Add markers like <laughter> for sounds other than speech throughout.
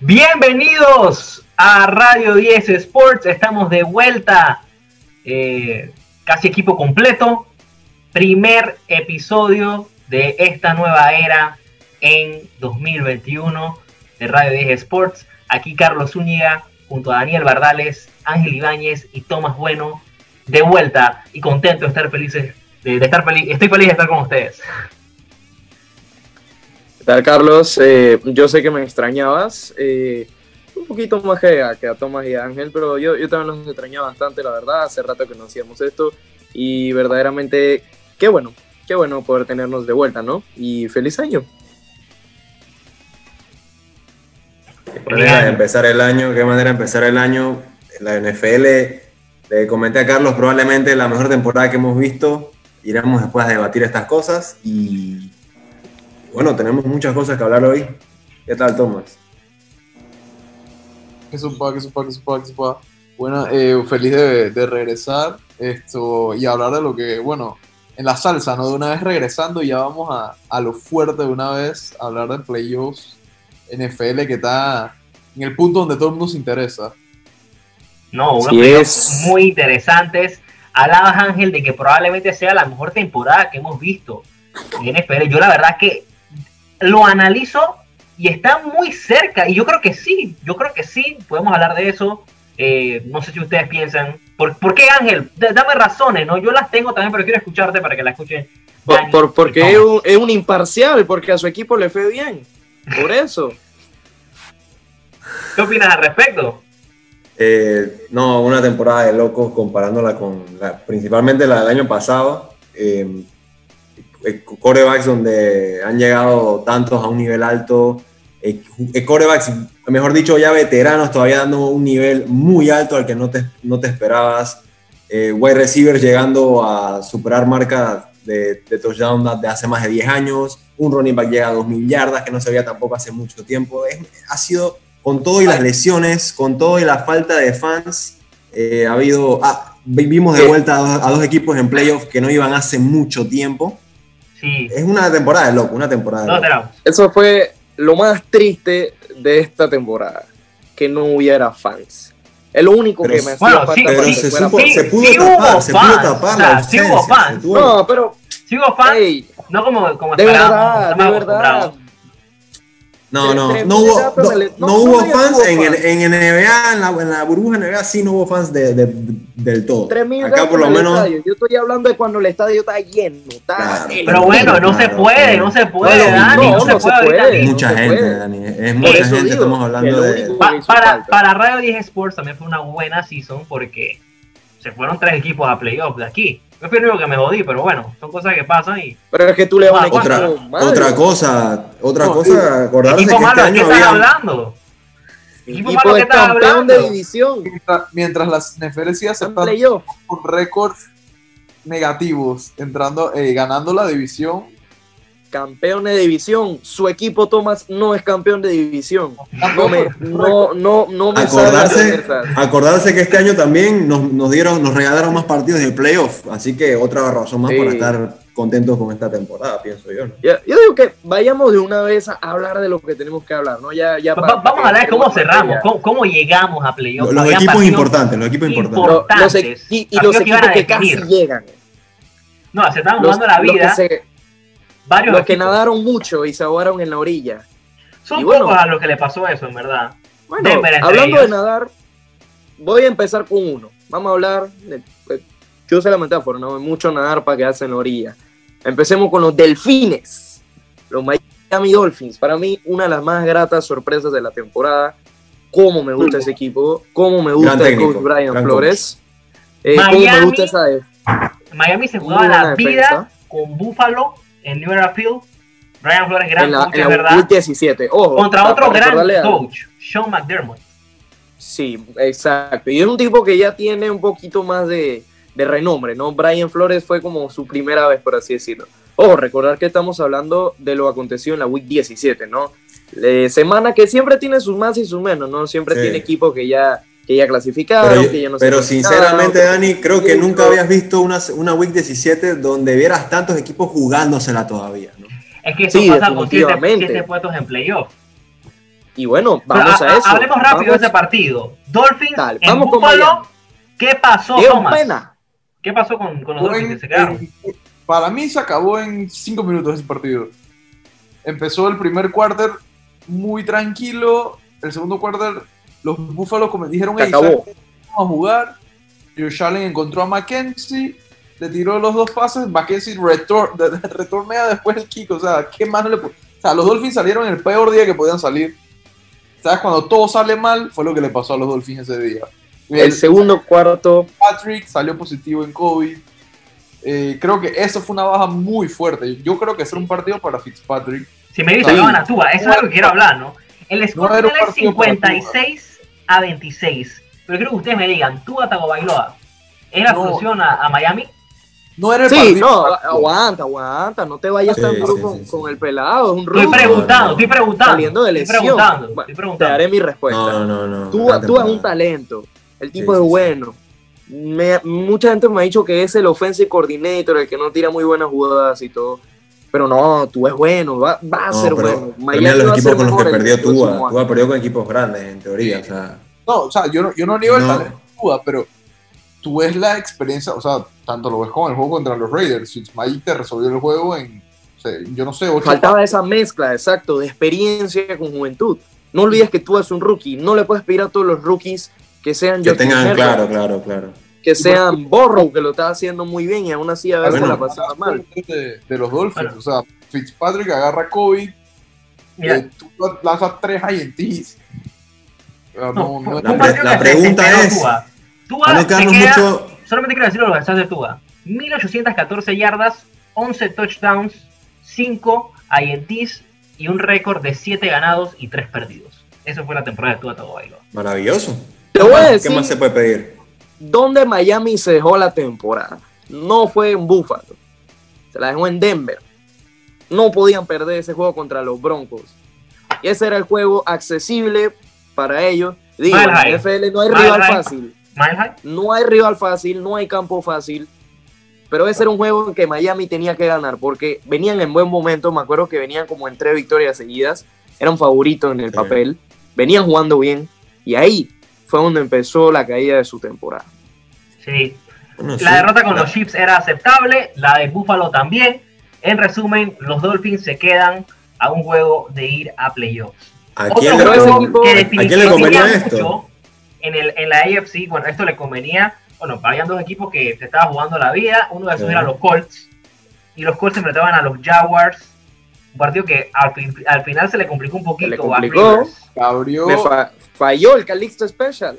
Bienvenidos a Radio 10 Sports. Estamos de vuelta, eh, casi equipo completo. Primer episodio de esta nueva era en 2021 de Radio 10 Sports. Aquí Carlos Zúñiga junto a Daniel Bardales, Ángel Ibáñez y Tomás Bueno de vuelta y contento de estar felices de, estar feliz. Estoy feliz de estar con ustedes. ¿Qué tal, Carlos? Eh, yo sé que me extrañabas. Eh, un poquito más que a, que a Tomás y a Ángel, pero yo, yo también los extrañaba bastante, la verdad. Hace rato que no hacíamos esto y verdaderamente, qué bueno, qué bueno poder tenernos de vuelta, ¿no? Y feliz año. Qué manera de empezar el año, qué manera de empezar el año. La NFL, le comenté a Carlos, probablemente la mejor temporada que hemos visto. Iremos después a debatir estas cosas y bueno, tenemos muchas cosas que hablar hoy. ¿Qué tal, Tomás? Que supa, que supa, que supa, que supa. Bueno, eh, feliz de, de, regresar esto y hablar de lo que, bueno, en la salsa, ¿no? De una vez regresando, ya vamos a, a lo fuerte de una vez, a hablar de playoffs NFL que está en el punto donde todo el mundo se interesa. No, unos playoffs muy interesantes. Alabas, Ángel, de que probablemente sea la mejor temporada que hemos visto en NFL. Yo la verdad que lo analizo y está muy cerca. Y yo creo que sí, yo creo que sí, podemos hablar de eso. Eh, no sé si ustedes piensan. ¿Por, ¿por qué, Ángel? dame razones, ¿no? Yo las tengo también, pero quiero escucharte para que la escuchen. Por, porque es un, es un, imparcial, porque a su equipo le fue bien. Por eso. ¿Qué opinas al respecto? Eh, no, una temporada de locos comparándola con la, principalmente la del año pasado. Eh, corebacks donde han llegado tantos a un nivel alto. Eh, corebacks, mejor dicho, ya veteranos, todavía dando un nivel muy alto al que no te, no te esperabas. Eh, wide receivers llegando a superar marcas de, de, touchdown de hace más de 10 años. Un running back llega a 2.000 yardas, que no se veía tampoco hace mucho tiempo. Es, ha sido con todo y las lesiones, con todo y la falta de fans, eh, ha habido, ah, vimos de vuelta a dos, a dos, equipos en playoffs que no iban hace mucho tiempo. Sí. Es una temporada de loco, una temporada de No, loco. Eso fue lo más triste de esta temporada, que no hubiera fans. Es lo único Pero que me hacía bueno, falta sí, para Pero se, supo- fans. se pudo sí hubo tapar, se pudo fans, tapar o sea, sí hubo fans. No, pero, Sigo fan, hey, no como, como de esperábamos, verdad, estamos de verdad. No, no, no hubo, no, hubo fans en, el- en NBA, en la, en la burbuja NBA sí no hubo fans de, de- del todo. 3.000 Acá por lo menos estadio. Yo estoy hablando de cuando el estadio está lleno. Está Claro. Pero bueno, no se puede, claro. no se puede, Dani, no, no, se no puede se puede. mucha gente, puede. Dani. Es mucha eso gente, digo, estamos hablando de... Pa- para, para Radio 10 Sports también fue una buena season porque se fueron tres equipos a playoffs de aquí. Yo fui el único que me jodí, pero bueno, son cosas que pasan y. Pero es que tú le vas a un Otra- Otra, cosa, otra No, cosa, acordarse que este malo, ¿de qué año estás hablando? Equipo Equipo malo, ¿qué estás campeón de hablando? división. Mientras, mientras las NFL sigue aceptando récords negativos, entrando, eh, ganando la división. Campeón de división. Su equipo, Thomas, no es campeón de división. No me, no, no, no me Acordarse, acordarse que este año también nos, nos dieron, nos regalaron más partidos de playoff, así que otra razón más Sí. para estar contentos con esta temporada, pienso yo. ¿no? Yo, yo digo que vayamos de una vez a hablar de lo que tenemos que hablar, ¿no? Ya, ya Va- para- va- vamos a hablar de cómo cerramos, cómo, cómo llegamos a playoffs. Los, equipos importantes, los equipos importantes. Lo- los y, los equipos que casi llegan. No, se estaban Los, jugando la que vida. se- varios los que equipos. nadaron mucho y se ahogaron en la orilla. Son y bueno. pocos a los que le pasó eso, en verdad. Bueno, hablando de ellos. nadar, voy a empezar con uno. Vamos a hablar de. pues, Yo sé la metáfora, no hay mucho nadar para quedarse en la orilla. Empecemos con los delfines. Los Miami Dolphins. Para mí, una de las más gratas sorpresas de la temporada. Cómo me gusta ese equipo. Cómo me gusta Gran el técnico, coach Brian Flores. Eh, cómo me Miami- gusta esa. de- Miami se jugaba la vida con Buffalo en New Era Field. Brian Flores, gran En la, coach, en la verdad. Week 17. Ojo, Contra otro gran coach, Sean McDermott. Sí, exacto. Y es un tipo que ya tiene un poquito más de, de renombre, ¿no? Brian Flores fue como su primera vez, por así decirlo. Ojo, recordar que estamos hablando de lo acontecido en la Week 17, ¿no? Eh, semana que siempre tiene sus más y sus menos, ¿no? Siempre Sí. tiene equipos que ya, que ya clasificaron, Pero, que ya no pero sinceramente, Dani, creo que nunca habías visto una, una Week 17 donde vieras tantos equipos jugándosela todavía, ¿no? Es que eso Sí, pasa con siete, puestos en playoff. Y bueno, vamos a, eso. Hablemos rápido Vamos- de ese partido. Dolphins en vamos con Buffalo. Miami. ¿Qué pasó, Diego Thomas? Pena. ¿Qué pasó con, con los Dolphins? en- Se quedaron. en- para mí se acabó en cinco minutos ese partido. Empezó el primer quarter muy tranquilo. El segundo quarter, los Búfalos como dijeron, Se "Ey, acabó. vamos a jugar. Josh Allen encontró a Mackenzie, le tiró los dos pases. Mackenzie retor- <laughs> retornea después el kick. O sea, ¿qué más no le O sea, los Dolphins salieron en el peor día que podían salir. ¿Sabes? Cuando todo sale mal, fue lo que le pasó a los Dolphins ese día. El segundo cuarto, Patrick salió positivo en COVID. Eh, creo que eso fue una baja muy fuerte. Yo creo que es un partido para Fitzpatrick. Si me Sí. dice que a Tua, eso es lo que quiero hablar, ¿no? El score final es partido para Tua. 56 a 26. Pero quiero que ustedes me digan, ¿Tua Tagovailoa es la No. solución a, a Miami? No era el Sí, partido no, aguanta, aguanta, no te vayas Sí, tan duro sí, con, sí. con el pelado, es un Estoy preguntando, estoy preguntando. saliendo de Estoy lesión. preguntando, Bueno, estoy te preguntando. daré mi respuesta. No, no, no. Tú, tú es un talento, el tipo Sí, es sí, sí. bueno. Me- mucha gente me ha dicho que es el offensive coordinator, el que no tira muy buenas jugadas y todo. Pero no, tú es bueno, va, va a No, ser pero, bueno. pero mira los va a equipos ser con los que el perdió Tua. Tua perdió con equipos grandes, en teoría. O sea, No, o sea, yo no, yo no niego el No. talento de Tua, pero tú ves la experiencia, o sea, tanto lo ves con el juego contra los Raiders. Fitzmagic te resolvió el juego en, o sea, yo no sé, Faltaba esa mezcla, exacto, de experiencia con juventud. No olvides que tú eres un rookie, no le puedes pedir a todos los rookies que sean que tengan, claro, claro, claro. Que sean Borrow, que lo está haciendo muy bien y aún así a veces Bueno. la pasaba mal. de, de los Dolphins. Bueno. O sea, Fitzpatrick agarra COVID, eh, tú lanzas tres INTs. Ah, no, no, no, un La pregunta es, Tua. Tua no queda- mucho. Solamente quiero decir los de Tua. 1814 yardas, 11 touchdowns, 5 INTs y un récord de 7 ganados y 3 perdidos. Eso fue la temporada de Tua Tagovailoa. Maravilloso. Te voy a ¿Qué decir más se puede pedir? Dónde Miami se dejó la temporada. No fue en Buffalo, se la dejó en Denver. No podían perder ese juego contra los Broncos. Y ese era el juego accesible para ellos. Digo, en. NFL no hay Mile rival high. fácil. No hay rival fácil, no hay campo fácil. Pero ese era un juego que Miami tenía que ganar porque venían en buen momento. Me acuerdo que venían como en tres victorias seguidas. Eran favoritos en el Sí. papel. Venían jugando bien. Y ahí fue donde empezó la caída de su temporada. Sí. Bueno, sí. La derrota con los Chiefs era aceptable, la de Buffalo también. En resumen, los Dolphins se quedan a un juego de ir a playoffs. ¿A Otro quién, le, Pero ese juego equipo- que ¿a quién le convenía esto? En, el, en la AFC, bueno, esto le convenía, bueno, habían dos equipos que se estaban jugando la vida, uno de esos Sí. eran los Colts, y los Colts se enfrentaban a los Jaguars, un partido que al, al final se le complicó un poquito le a complicó. Abrió. Fa- falló el Calixto Special.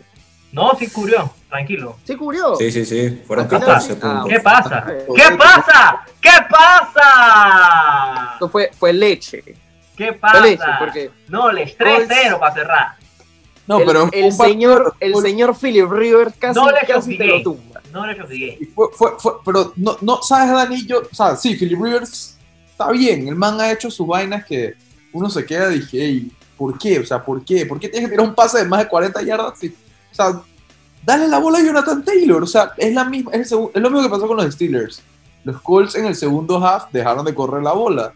No, sí cubrió, tranquilo. Sí cubrió. Sí, sí, sí. Fueron Al final 14 sí. puntos. ¿Qué pasa? Ah, ¿Qué pasa? ¿Qué pasa? Esto fue, fue leche. ¿Qué Fue pasa? leche porque No, les 3-0 para cerrar. No, el, pero el señor, el señor Philip Rivers casi, No le casi te lo tumba. No le fue, fue, fue, pero no, no, ¿sabes, Danillo? O sea, sí, Philip Rivers está bien. El man ha hecho sus vainas que uno se queda y dije, "Ey, ¿por qué? O sea, ¿por qué? ¿Por qué tienes que tirar un pase de más de 40 yardas? Sí, O sea, dale la bola a Jonathan Taylor. O sea, es, la misma, es, el es lo mismo que pasó con los Steelers. Los Colts en el segundo half dejaron de correr la bola.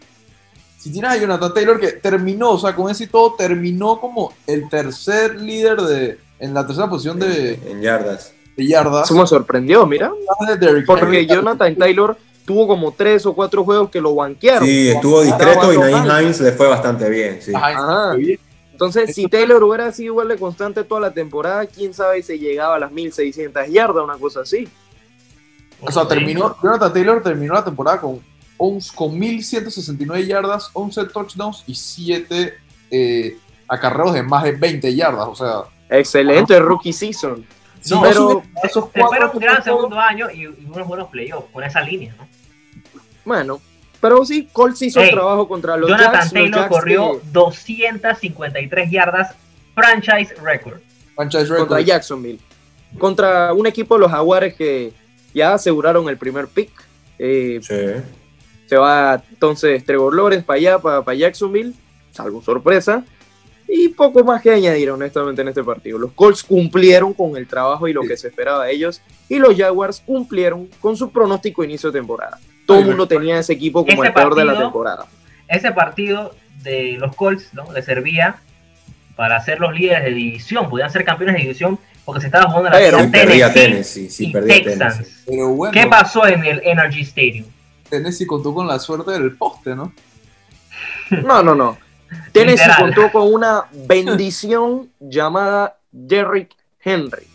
Si tienes a Jonathan Taylor que terminó, o sea, con ese y todo, terminó como el tercer líder de, en la tercera posición de, En yardas. de yardas. Eso me sorprendió, mira. Derrick Porque. Jonathan Taylor tuvo como tres o cuatro juegos que lo banquearon. Sí, estuvo discreto y mal. Hines le fue bastante bien. Sí. Ajá. Entonces, si Taylor hubiera sido igual de constante toda la temporada, quién sabe si llegaba a las 1600 yardas, una cosa así. O sea, terminó, Jonathan Taylor terminó la temporada con, 11 con 1169 yardas, 11 touchdowns y 7 eh, acarreos de más de 20 yardas. O sea, Excelente rookie season. No, pero- sube esos cuatro un gran segundo año y, y unos buenos playoffs con esa línea, ¿no? Bueno, pero sí, Colts hizo Ey, el trabajo contra los Jonathan Jacks. los Taylor Jacks corrió que- 253 yardas, franchise record. franchise contra record. Jacksonville. Contra un equipo de los Jaguares que ya aseguraron el primer pick. Eh, Sí. se va entonces Trevor Lawrence para allá, para, para Jacksonville, salvo sorpresa. Y poco más que añadir, honestamente, en este partido. Los Colts cumplieron con el trabajo y lo Sí. que se esperaba de ellos. Y los Jaguars cumplieron con su pronóstico inicio de temporada. Todo el mundo tenía ese equipo como Ese el peor de la temporada. Ese partido de los Colts, ¿no? Le servía para ser los líderes de división, podían ser campeones de división porque se estaba jugando la Pero- perdía Tennessee Tennessee, sí, y perdía Texans. Tennessee. Pero bueno, ¿Qué pasó en el Energy Stadium? Tennessee contó con la suerte del poste, ¿no? No, no, no. Tennessee Literal. contó con una bendición <laughs> llamada Derrick Henry.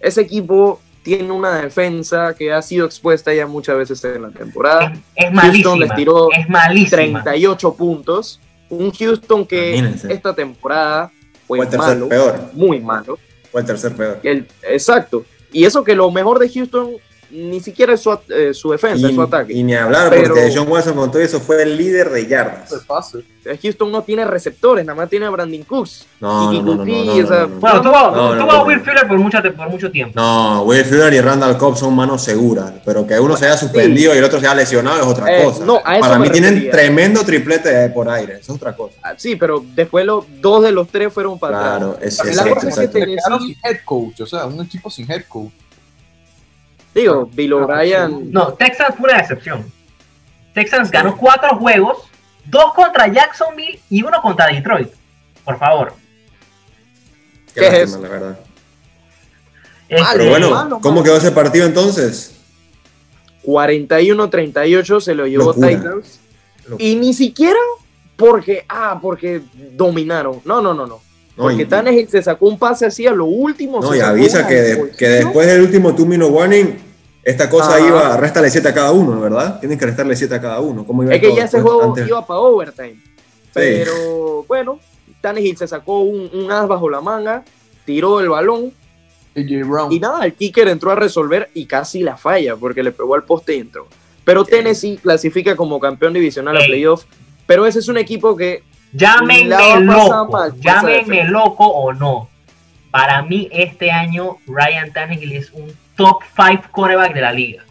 Ese equipo tiene una defensa que ha sido expuesta ya muchas veces en la temporada. Es, es Houston les tiró Es malísima. 38 puntos. Un Houston que Imagínense. esta temporada fue Fue el tercer malo, peor. muy malo. Fue el tercer peor. El- exacto. Y eso que lo mejor de Houston ni siquiera es su, at- eh, su defensa, es su ataque. y ni hablar, Pero- porque John Watson con todo eso fue el líder de yardas. Se pase. Houston no tiene receptores, nada más tiene a Brandon Cooks. No, Y no, no, no, Kiki, no, o sea, no, no. Bueno, tuvo, No, no, tuvo no, a Will. Fuller por mucho, por mucho tiempo. No, Will Fuller y Randall Cobb son manos seguras, pero que uno se haya suspendido y el otro se haya lesionado es otra Eh, cosa. no, a eso Para mí tienen refería. tremendo triplete por aire, eso es otra cosa. Ah, Sí, pero después los dos de los tres fueron para Claro, atrás. es, cosa es quedaron sin head coach, o sea, un equipo sin head coach. Digo, Bill O'Brien. No, Texans fue una decepción. Texans ganó cuatro juegos, dos contra Jacksonville y uno contra Detroit. Por favor. Qué ¿Qué es lástima, eso? la verdad. Este, Pero bueno, malo, ¿cómo malo. quedó ese partido entonces? 41-38 se lo llevó Locura. Titans. Locura. Y ni siquiera porque, ah, porque dominaron. No, no, no, no. No, Porque y- Tannehill se sacó un pase así a lo último. No, y avisa que, de- que después del último two minute warning, esta cosa Ajá. iba, réstale 7 a cada uno, ¿verdad? Tienen que restarle 7 a cada uno. ¿Cómo iba Es que todo ya ese juego antes? iba para overtime. Pero bueno, Tannehill se sacó un, un as bajo la manga, tiró el balón y nada, el kicker entró a resolver y casi la falla porque le pegó al poste y entró. Pero Tennessee clasifica como campeón divisional a playoff. Pero ese es un equipo que Llámenme loco, mal, llámenme loco o no. Para mí este año Ryan Tannehill es un top 5 quarterback de la liga.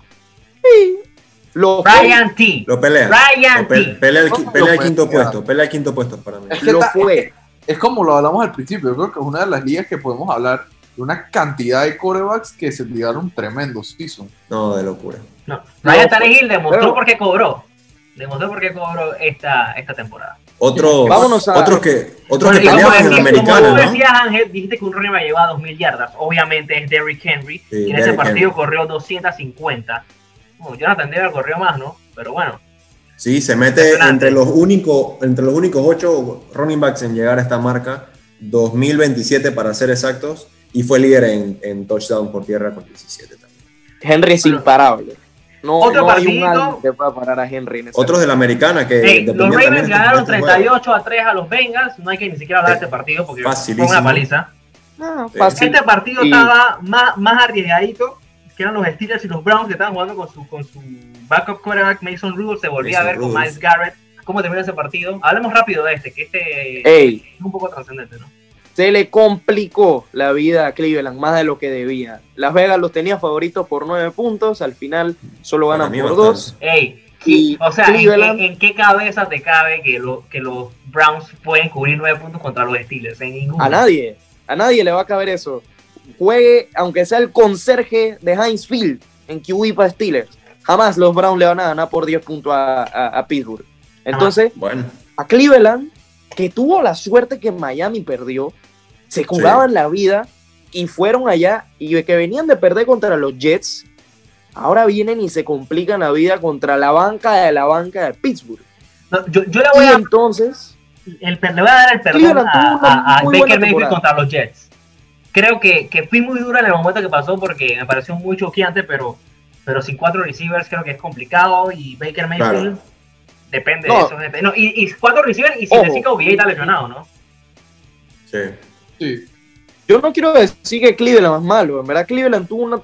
lo Ryan T. Lo pelea. Ryan Lo pe- T. pelea el, pelea quinto puesto. Pelea el quinto puesto para mí. Es que lo fue. Es como lo hablamos al principio, yo creo que es una de las ligas que podemos hablar de una cantidad de quarterbacks que se tiraron tremendos season. No, de locura. No, Ryan fue- Tannehill demostró pero- por qué cobró. Demostró por qué cobró esta, esta temporada. Otros, Vámonos a- otros que, otros Bueno, que en como tú ¿no? decías, Ángel, dijiste que un running back llevaba 2.000 yardas. Obviamente es Derrick Henry. Sí, y en ese partido Henry. corrió 250. Bueno, Jonathan Taylor corrió más, ¿no? Pero bueno. Sí, se mete entre los únicos, entre los únicos ocho running backs en llegar a esta marca, 2027 para ser exactos, y fue líder en, en touchdown por tierra con 17 también. Henry es imparable. No, Otro no hay un partidito. alma que pueda parar a Henry en ese Otros de la americana que Hey, los Ravens ganaron este juego. 38 a 3 a los Bengals. No hay que ni siquiera hablar de este partido porque fue una paliza. Ah, Sí. fácil. Este partido Y- estaba más, más arriesgadito, que eran los Steelers y los Browns que estaban jugando con su, con su backup quarterback Mason Rudolph. Se volvía a ver con. Miles Garrett. ¿Cómo termina ese partido? Hablemos rápido de este, que este Ey, es un poco trascendente, ¿no? Se le complicó la vida a Cleveland más de lo que debía. Las Vegas los tenía favoritos por nueve puntos, al final solo ganan por dos. Ey, Y o sea, ¿en qué, Cleveland- en qué cabeza te cabe que, lo- que los Browns pueden cubrir nueve puntos contra los Steelers? En ninguna. A nadie, a nadie le va a caber eso. Juegue, aunque sea el conserje de Heinz Field en QB para Steelers. Jamás los Browns le van a ganar por 10 puntos a, a- a Pittsburgh. Entonces, Bueno, a Cleveland, que tuvo la suerte que Miami perdió, se jugaban la vida y fueron allá y que venían de perder contra los Jets, ahora vienen y se complican la vida contra la banca de la banca de Pittsburgh. No, yo, yo le Y voy a entonces, el, le voy a dar el perdón a, Baker Mayfield contra los Jets. Creo que, que fui muy dura en el momento que pasó porque me pareció muy choqueante, pero, pero sin cuatro receivers creo que es complicado y Baker Mayfield depende No. de eso. No, y, y cuatro receivers y sin Ojo. OBJ está lesionado, ¿no? sí. Sí. yo no quiero decir que Cleveland es malo, en verdad Cleveland tuvo una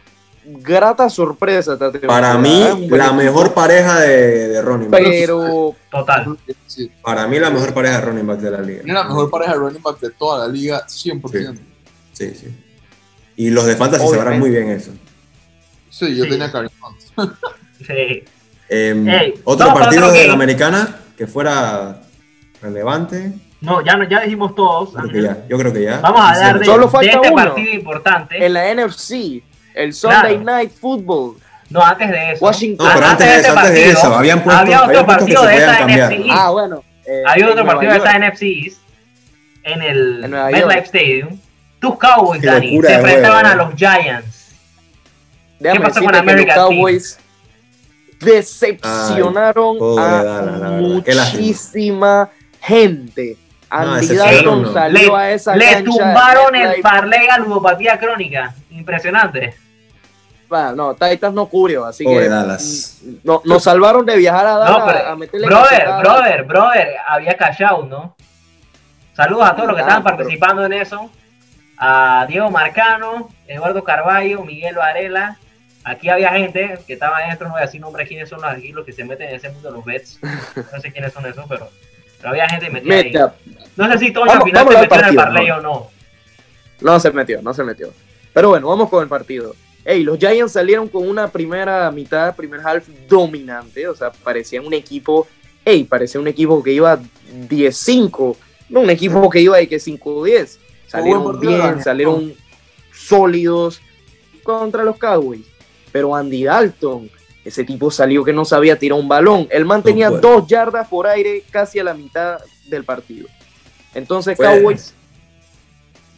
grata sorpresa. Para mí, Es la mejor pareja de, de running backs. Pero Total. Sí. Para mí, la mejor pareja de running backs de la liga. Tiene la mejor pareja de running back de toda la liga, 100%. Sí, Sí, sí. Y los de Fantasy sabrán Obviamente. muy bien eso. yo Sí. tenía Karim. <laughs> Sí. Ey, otro partido otro de la americana que fuera relevante. No, ya, no- ya dijimos todos. Creo que Ángel. ya. Yo creo que ya. Vamos a hablar de, Solo de falta este uno. partido importante. en la NFC, el Sunday Claro. Night Football, No, antes de eso. Washington. No, pero antes de eso, antes de partido, eso, habían puesto, había otro habían puesto que partido de cambiar. NFC. Ah, bueno. eh, en otro partido de esta NFC East. en el MetLife. Stadium, tus Cowboys, Qué Dani, se enfrentaban a los Giants. Déjame pasó con que los? Cowboys decepcionaron Ay, pobre a. Qué muchísima gente. Andy Dalton no. salió Le, a esa le tumbaron el parlay a ludopatía crónica. Impresionante. Ah, No, Titans no cubrió, así Pobre que Dallas. mm, no, nos salvaron de viajar a Dallas No, pero, a meterle brother, brother, brother, había callado, ¿no? Saludos a todos los que Ah, estaban pero- participando en eso. A Diego Marcano, Eduardo Carballo, Miguel Varela. Aquí había gente que estaba adentro, no voy a decir nombres quiénes son los, aquí los que se meten en ese mundo de los bets. <laughs> No sé quiénes son esos, pero, pero había gente metida ahí. No sé si Toño Vamos- al final se al metió en el parlay ¿no? o no. No se metió, no se metió. Pero bueno, vamos con el partido. Ey, los Giants salieron con una primera mitad, primer half dominante. O sea, parecía un equipo. Ey, parecía un equipo que iba 10-5. No un equipo que iba de que 5-10. Salieron bien, salieron sólidos contra los Cowboys. Pero Andy Dalton, ese tipo salió que no sabía tirar un balón. El man tenía puede. dos yardas por aire casi a la mitad del partido. Entonces, Fue- Cowboys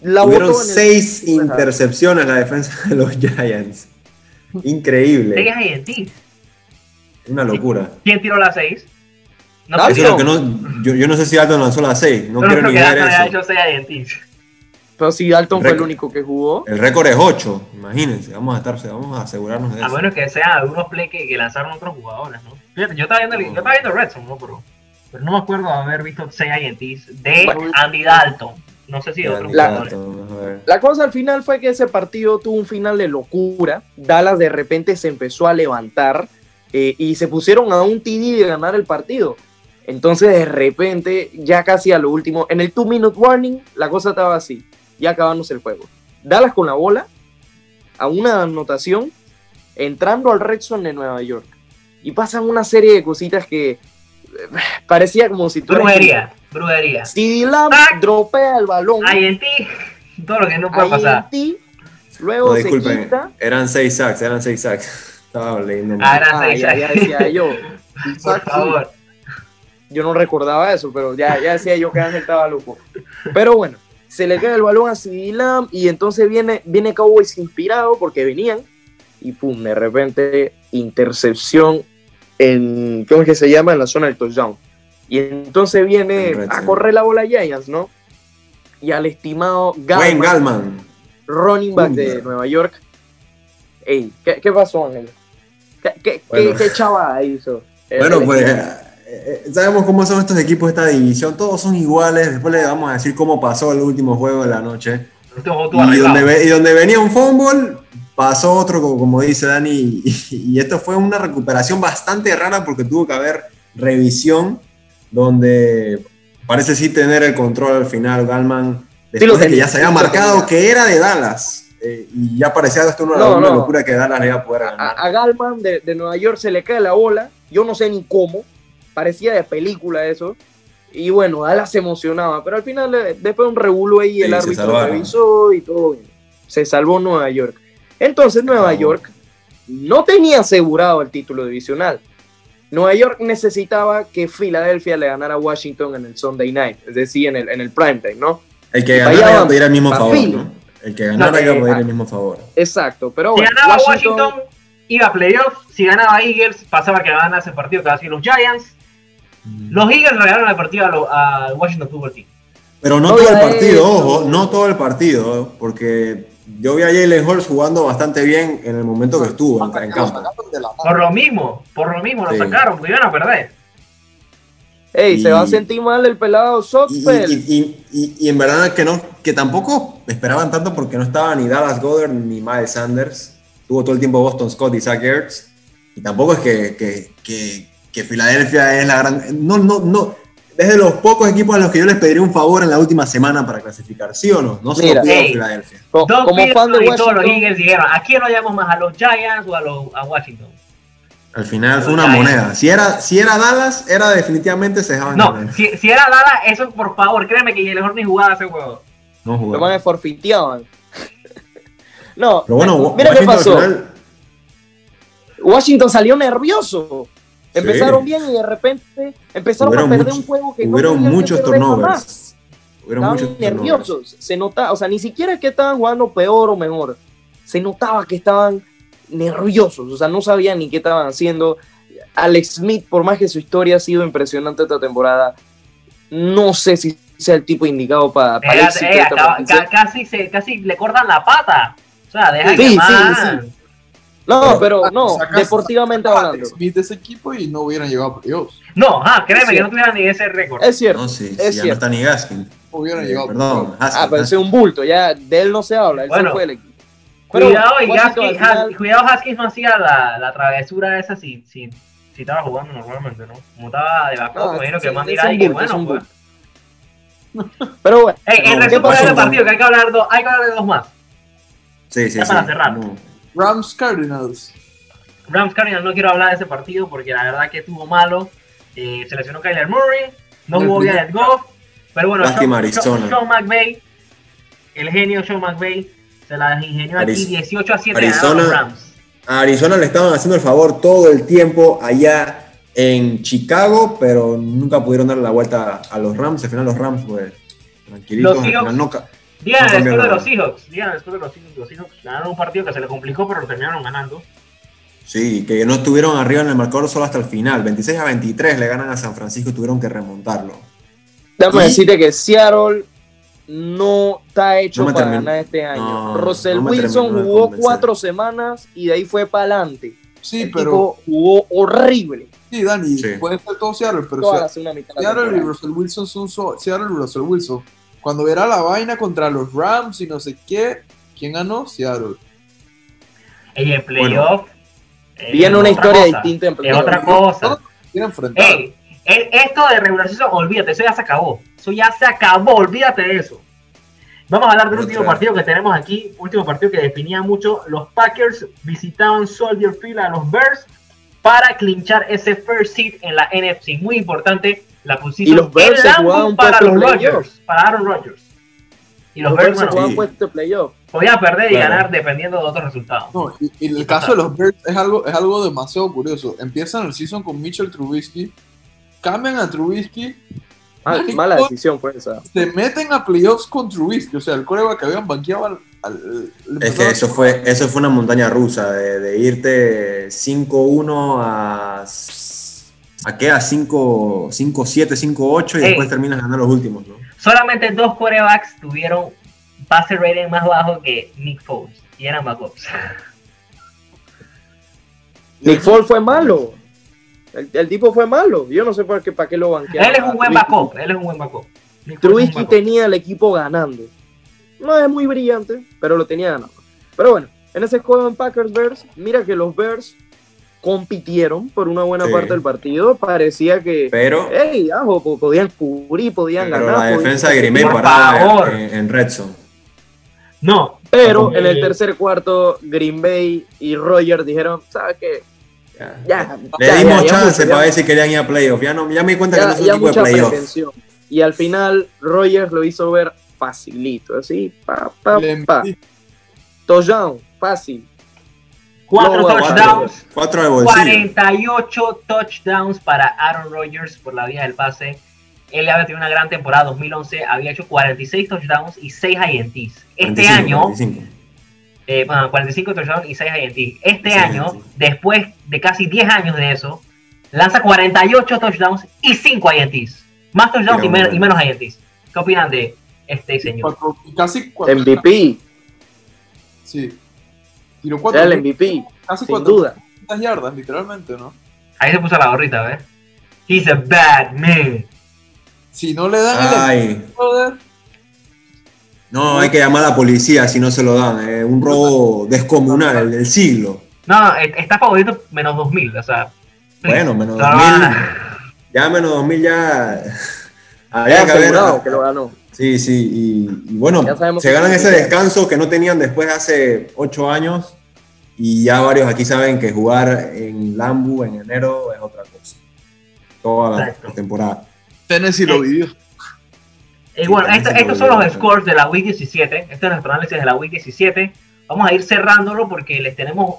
la Tuvieron botó en seis intercepciones la defensa de los <laughs> Giants. Increíble. Una locura. ¿Quién tiró las seis? No sé Eso es lo que no, yo, yo no sé si Dalton lanzó las seis. No Yo quiero ni ver eso. hecho seis INTs. Pero si Dalton fue el único que jugó. El récord es 8, imagínense, vamos a estar, vamos a asegurarnos de A eso. menos que sean algunos play que, que lanzaron otros jugadores, ¿no? Fíjate, yo estaba viendo, el- yo estaba viendo Red Zone, ¿no? Pero, pero no me acuerdo de haber visto 6 INTs de Bueno. Andy Dalton. No sé si de otros La- jugadores. A. La cosa al final fue que ese partido tuvo un final de locura. Dallas de repente se empezó a levantar eh, y se pusieron a un TD de ganar el partido. Entonces de repente, ya casi a lo último, en el 2-minute warning, la cosa estaba así, ya acabándose el juego. Dallas con la bola, a una anotación, entrando al Red Zone de Nueva York. Y pasan una serie de cositas que eh, parecía como si tú eres- Brujería, brujería. CD Lamb Tac. dropea el balón. INT, <laughs> todo lo que no puede ahí en pasar. ti, luego No, se disculpen, quita. eran 6 sacks, eran 6 sacks. <laughs> Estaba leyendo. Ah, eran Ah, seis ya, ya sacks. decía yo. <laughs> Por favor. Yo no recordaba eso, pero ya, ya decía yo que Ángel estaba loco. Pero bueno, se le cae el balón a Lamb y entonces viene, viene Cowboys inspirado porque venían y pum, de repente intercepción en, ¿cómo es que se llama? En la zona del touchdown. Y entonces viene En a correr la bola Giants, ¿no? Y al estimado Wayne Gallman, Gallman. running back de. Nueva York. Ey, ¿qué, qué pasó, Ángel? ¿Qué, qué, Bueno. qué, qué hizo? Bueno, el pues equipo. Eh, sabemos cómo son estos equipos de esta división. Todos son iguales. Después le vamos a decir cómo pasó el último juego de la noche. Y donde, ve- y donde venía un fumble, pasó otro, como, como dice Dani. <laughs> Y, y esto fue una recuperación bastante rara porque tuvo que haber revisión, donde parece sí tener el control al final. Galman, después de que ya se había marcado que era de Dallas. eh, y ya parecía esto una, No, una no. locura que Dallas le iba a poder a, ganar. a Galman de, de Nueva York se le cae la bola, yo no sé ni cómo, parecía de película eso, y bueno, Dallas se emocionaba, pero al final eh, después un revuelo ahí, el Sí, árbitro revisó y todo bien. Se salvó Nueva York. Entonces Nueva acabó. York no tenía asegurado el título divisional. Nueva York necesitaba que Filadelfia le ganara a Washington en el Sunday night, es decir, en el, en el prime time, ¿no? El que ganara iba a vamos, pedir el mismo pa' favor, Philly. ¿no? El que ganara No, iba a eh, pedir el mismo favor. Exacto, pero Si ganaba Washington, iba a playoffs. Si ganaba Eagles, pasaba que ganara ese partido que hacían los Giants. Los Eagles regalaron el partido a, lo- a Washington Football Team. Pero no todo el partido, hecho. ojo, no todo el partido, porque yo vi a Jalen Hurts jugando bastante bien en el momento que estuvo en, en campo. la. Por lo mismo, por lo mismo lo Sí. sacaron, porque iban a perder. Ey, se va a Y- sentir mal el pelado Y, Soxpel. y- y- y- y en verdad que no, que tampoco esperaban tanto porque no estaba ni Dallas Goddard ni Miles Sanders. Tuvo todo el tiempo Boston Scott y Zach Ertz. Y tampoco es que, que, que, que Filadelfia es la gran. No, no, no. Es de los pocos equipos a los que yo les pediría un favor en la última semana para clasificar, ¿sí o no? No se Mira. lo pido a. Filadelfia. Co- Doug como fan de Peterson y todos los Eagles dijeron, ¿a quién lo llamamos más? ¿A los Giants o a, los, a Washington? Al final fue una Giants. moneda. Si era, si era Dallas, era definitivamente se dejaban No, si, si era Dallas, eso por favor, créeme que mejor ni jugaba ese juego. No lo jugaban. van a forfiteaban. <laughs> no, Pero bueno, mira qué Washington pasó. final- Washington salió nervioso. Empezaron Sí. bien y de repente empezaron Hubieron a perder mucho- un juego que hubieron no muchos turnovers. jamás. Hubieron estaban muchos turnovers. nerviosos. Se notaba, o sea, ni siquiera es que estaban jugando peor o mejor. Se notaba que estaban nerviosos, o sea, no sabían ni qué estaban haciendo. Alex Smith, por más que su historia ha sido impresionante esta temporada, no sé si sea el tipo indicado para acaba- ca- casi, se, casi le cortan la pata. O sea, deja Sí, que sí, más. Sí. No, pero Ah, no, sacas- deportivamente sacas hablando. Smith de ese equipo y no hubieran llegado a playoffs. No, ah, créeme Es que no cierto. tuvieran ni ese récord. Es cierto. No, sí, sí, Es ya no cierto. está ni Gaskin. Hubieran Eh, llegado perdón. Haskell, Ah, pero ese es un bulto, ya de él no se habla, él Bueno, se fue del equipo. Cuidado, y Haskins, final- cuidado, Haskins no hacía la, la travesura esa si, si, si estaba jugando normalmente, ¿no? Como estaba de backup, No, me imagino que es- más es dirá y que es bueno, pues. <laughs> Pero bueno, Ey, en No, resumen ¿qué de pasó, Juan? partido que hay que hablar, dos, hay que hablar de dos más. Sí, sí, Ya sí. para cerrar. No. Rams Cardinals. Rams Cardinals no quiero hablar de ese partido porque la verdad que estuvo malo. Eh, se lesionó Kyler Murray, no primer- Jared Goff, pero bueno, Sean. Sean- Sean McVay, el genio Sean McVay, se las ingenió aquí Ariz- 18 a 7 Arizona- ganaron los Rams. A Arizona le estaban haciendo el favor todo el tiempo allá en Chicago, pero nunca pudieron darle la vuelta a los Rams. Al final los Rams, pues, tranquilitos. Los al Seahawks- final no Digan No el de los Seahawks, digan el score de los Seahawks. Los Seahawks ganaron un partido que se les complicó, pero lo terminaron ganando. Sí, que no estuvieron arriba en el marcador solo hasta el final. 26 a 23 le ganan a San Francisco y tuvieron que remontarlo. déjame Y- decirte que Seattle no está hecho No para ganar este año. no, Russell Wilson jugó cuatro semanas y de ahí fue para adelante. Sí, el pero. tipo jugó horrible Sí, Dani, Sí. puede ser todo Seattle, pero toda Seattle y. Russell Wilson son so- Seattle y Russell Wilson. Cuando era la vaina contra los Rams y no sé qué, ¿quién ganó? Seattle. En playoff. eh, Viene una historia cosa, distinta en Es playoff. otra cosa. Quieren enfrentar. Ey, el- esto de regular season, olvídate, eso ya se acabó. Eso ya se acabó, olvídate de eso. Vamos a hablar del último partido que tenemos aquí, último partido que definía mucho. Los Packers visitaban Soldier Field a los Bears para clinchar ese first seed en la NFC. Muy importante la Y los Bears se jugaban un para puesto los Rodgers, playoff. para Aaron Rodgers. Y los, Los Bears, Bears se bueno, jugaban sí. playoff. podían perder y Claro. ganar dependiendo de otros resultados. No, y, y el caso de los Bears es algo, es algo demasiado curioso. Empiezan el season con Mitchell Trubisky, cambian a Trubisky, Mal- mala decisión fue esa. se meten a playoffs con Trubisky. O sea, el coreback que habían banqueado al. Es que eso fue, eso fue una montaña rusa, de, de irte 5-1 a... ¿A qué? A 5, 5-7, 5-8 y después terminas ganando los últimos, ¿no? Solamente dos quarterbacks tuvieron pase rating más bajo que Nick Foles y eran backups. <laughs> Nick Foles fue malo. El, el tipo fue malo. Yo no sé por qué, para qué lo banquearon. Él es un buen backup, él es un buen backup. Trubisky tenía el equipo ganando. No es muy brillante, pero lo tenía ganando. Pero bueno, en ese juego en Packers Bears, mira que los Bears compitieron por una buena Sí. parte del partido. Parecía que, Pero, hey, ajo, po- podían cubrir, podían pero ganar. la podían- defensa de Green Bay Por paraba favor. en, en Red Zone. No, Pero en el Eh, tercer cuarto, Green Bay y Rogers dijeron, ¿sabes qué? Ya. Ya, Le ya, dimos chance para ver si querían ir a playoff. Ya, no, ya me di cuenta que no es un equipo de playoff. Y al final, Rogers lo hizo ver facilito, así, pa, pa, pa. Touchdown, fácil. Cuatro No, bueno, touchdowns, Cuatro de bolsillo. 48 touchdowns para Aaron Rodgers por la vía del pase. Él había tenido una gran temporada 2011, había hecho 46 touchdowns y 6 INTs. Este 45, año, 45. eh, bueno, 45 touchdowns y 6 INT. Este Sí, año, sí. después de casi 10 años de eso, lanza 48 touchdowns y 5 INTs. Más touchdowns y, men- y menos INTs. ¿Qué opinan de este señor? cuatro- casi cuatro. MVP, Sí. Tiró cuatro. era el MVP, casi sin cuatro duda. yardas, literalmente, ¿no? Ahí se puso la gorrita, ¿ves? He's a bad man. Si no le dan el Ay, brother, no, hay que llamar a la policía si no se lo dan. Es un robo descomunal, el del siglo. No, eh, está favorito menos 2000, o sea. Bueno, menos No, 2000. Ya menos 2000 ya. <laughs> Ya Había que haber. que lo ganó. Sí, sí, y, y bueno, se ganan ese descanso que no tenían después de hace ocho años y ya varios aquí saben que jugar en Lambu en enero es otra cosa. Toda la Exacto. temporada. Tennessee lo vivió. Y bueno, Sí, esto- estos son lo los scores de la Week 17. Este es nuestro análisis de la Week 17. Vamos a ir cerrándolo porque les tenemos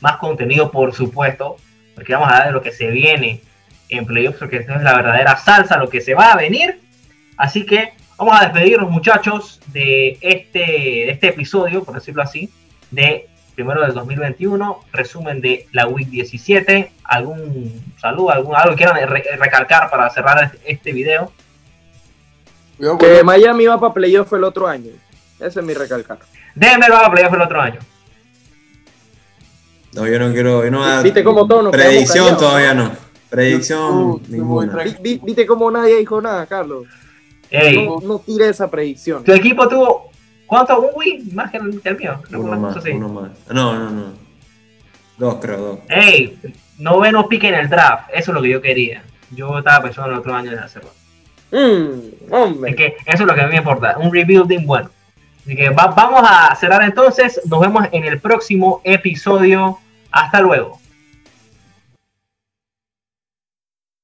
más contenido, por supuesto. Porque vamos a hablar de lo que se viene en playoffs, porque esto es la verdadera salsa, lo que se va a venir. Así que Vamos a despedirnos, muchachos, de este, de este episodio, por decirlo así, de primero del 2021, resumen de la Week 17. ¿Algún saludo, algún, algo que quieran re- recalcar para cerrar este video? Cuidado con- Que Miami va para playoff el otro año. Ese es mi recalcar. Denver va a playoff el otro año. No, yo no quiero. Yo no, ¿Viste cómo todos nos Predicción todavía no. Predicción ninguna. ¿Viste cómo nadie dijo nada, Carlos? Ey, No, no tire esa predicción. tu equipo tuvo, ¿cuántos? Un win más que el, que el mío. Uno más, cosa así. uno más. No, no, no. Dos, creo, dos. Ey, noveno pick en el draft. Eso es lo que yo quería. Yo estaba pensando en el otro año de hacerlo. Mm, hombre. Así que eso es lo que a mí me importa. Un rebuilding bueno. Así que va- vamos a cerrar entonces. Nos vemos en el próximo episodio. Hasta luego.